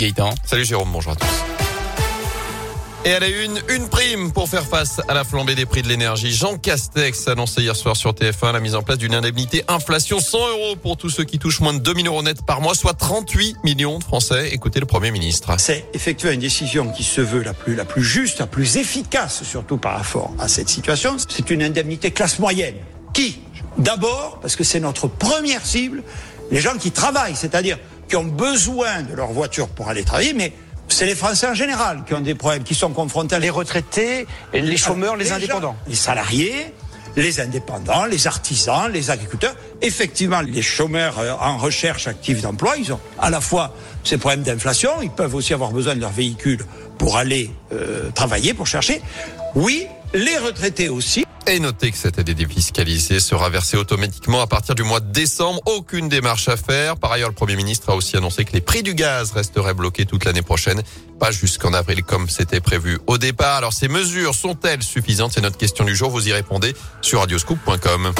Gaëtan. Salut Jérôme, bonjour à tous. Et à la une, une prime pour faire face à la flambée des prix de l'énergie. Jean Castex a annoncé hier soir sur TF1 la mise en place d'une indemnité inflation 100 euros pour tous ceux qui touchent moins de 2000 euros net par mois, soit 38 millions de Français. Écoutez le Premier ministre. C'est effectivement une décision qui se veut la plus, la plus juste, la plus efficace, surtout par rapport à cette situation. C'est une indemnité classe moyenne. Qui? D'abord, parce que c'est notre première cible, les gens qui travaillent, c'est-à-dire qui ont besoin de leur voiture pour aller travailler, mais c'est les Français en général qui ont des problèmes, qui sont confrontés à les retraités, les chômeurs, les indépendants. Les salariés, les indépendants, les artisans, les agriculteurs. Effectivement, les chômeurs euh, en recherche active d'emploi, ils ont à la fois ces problèmes d'inflation, ils peuvent aussi avoir besoin de leur véhicule pour aller euh, travailler, pour chercher. Oui, les retraités aussi. Et notez que cette aide défiscalisée sera versée automatiquement à partir du mois de décembre. Aucune démarche à faire. Par ailleurs, le Premier ministre a aussi annoncé que les prix du gaz resteraient bloqués toute l'année prochaine, pas jusqu'en avril comme c'était prévu au départ. Alors ces mesures sont-elles suffisantes? C'est notre question du jour. Vous y répondez sur radioscoop.com.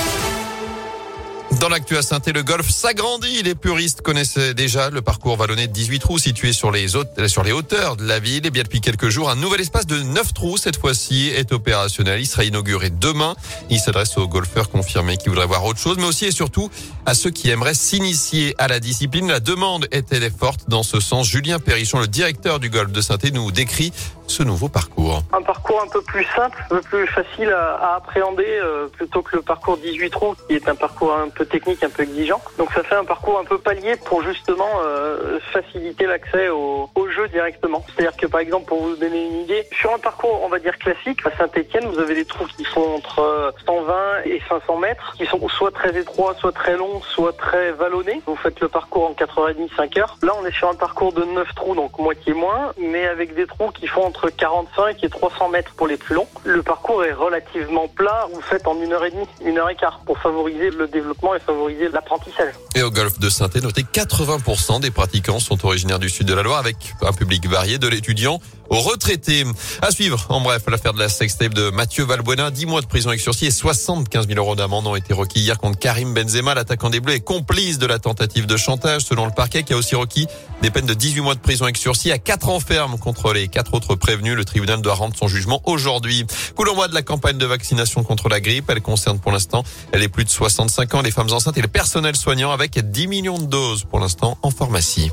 Dans l'actu à saint le golf s'agrandit. Les puristes connaissaient déjà le parcours vallonné de 18 trous situé sur les, hauteurs de la ville. Et bien depuis quelques jours, un nouvel espace de 9 trous, cette fois-ci, est opérationnel. Il sera inauguré demain. Il s'adresse aux golfeurs confirmés qui voudraient voir autre chose, mais aussi et surtout à ceux qui aimeraient s'initier à la discipline. La demande est-elle forte dans ce sens. Julien Perrichon, le directeur du golf de saint nous décrit ce nouveau parcours Un parcours un peu plus simple, un peu plus facile à, appréhender euh, plutôt que le parcours 18 trous qui est un parcours un peu technique, un peu exigeant. Donc ça fait un parcours un peu palier pour justement euh, faciliter l'accès au, directement. C'est-à-dire que par exemple, pour vous donner une idée, sur un parcours on va dire classique, à Saint-Etienne, vous avez des trous qui sont entre 120 euh, et 500 mètres, qui sont soit très étroits, soit très longs, soit très vallonnés. Vous faites le parcours en 4h30, 5 heures. Là on est sur un parcours de 9 trous, donc moitié moins, mais avec des trous qui font entre entre 45 et 300 mètres pour les plus longs. Le parcours est relativement plat, vous faites en une heure et demie, une heure et quart pour favoriser le développement et favoriser l'apprentissage. Et au golf de saint notez 80% des pratiquants sont originaires du sud de la Loire avec un public varié de l'étudiant aux retraités. À suivre, en bref, l'affaire de la sextape de Mathieu Valbuena. 10 mois de prison avec sursis et 75 000 euros d'amende ont été requis hier contre Karim Benzema. L'attaquant des Bleus est complice de la tentative de chantage selon le parquet qui a aussi requis des peines de 18 mois de prison avec sursis à 4 ans ferme contre les quatre autres prévenus. Le tribunal doit rendre son jugement aujourd'hui. Coup d'envoi de la campagne de vaccination contre la grippe. Elle concerne pour l'instant les plus de 65 ans, les femmes enceintes et le personnel soignant avec 10 millions de doses pour l'instant en pharmacie.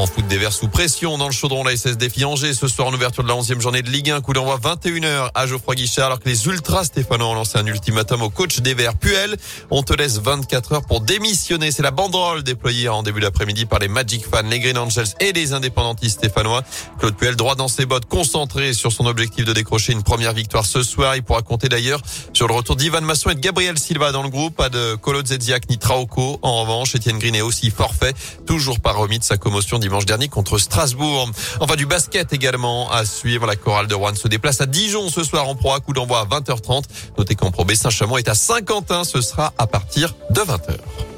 En foot des Verts sous pression dans le chaudron, la SS défie Angers ce soir en ouverture de la 11e journée de Ligue 1. Coup d'envoi 21h à Geoffroy Guichard alors que les Ultras stéphanois ont lancé un ultimatum au coach des Verts. Puel, on te laisse 24 heures pour démissionner. C'est la banderole déployée en début d'après-midi par les Magic Fans, les Green Angels et les indépendantistes stéphanois. Claude Puel, droit dans ses bottes, concentré sur son objectif de décrocher une première victoire ce soir. Il pourra compter d'ailleurs sur le retour d'Ivan Masson et de Gabriel Silva dans le groupe. Pas de Colo Zedziak ni Traoko. En revanche, Etienne Green est aussi forfait, toujours pas remis de sa commotion dimanche dernier contre Strasbourg. Enfin du basket également à suivre. La chorale de Rouen se déplace à Dijon ce soir en proie. Coup d'envoi à 20h30. Notez qu'en Pro B Saint-Chamond est à Saint-Quentin. Ce sera à partir de 20h.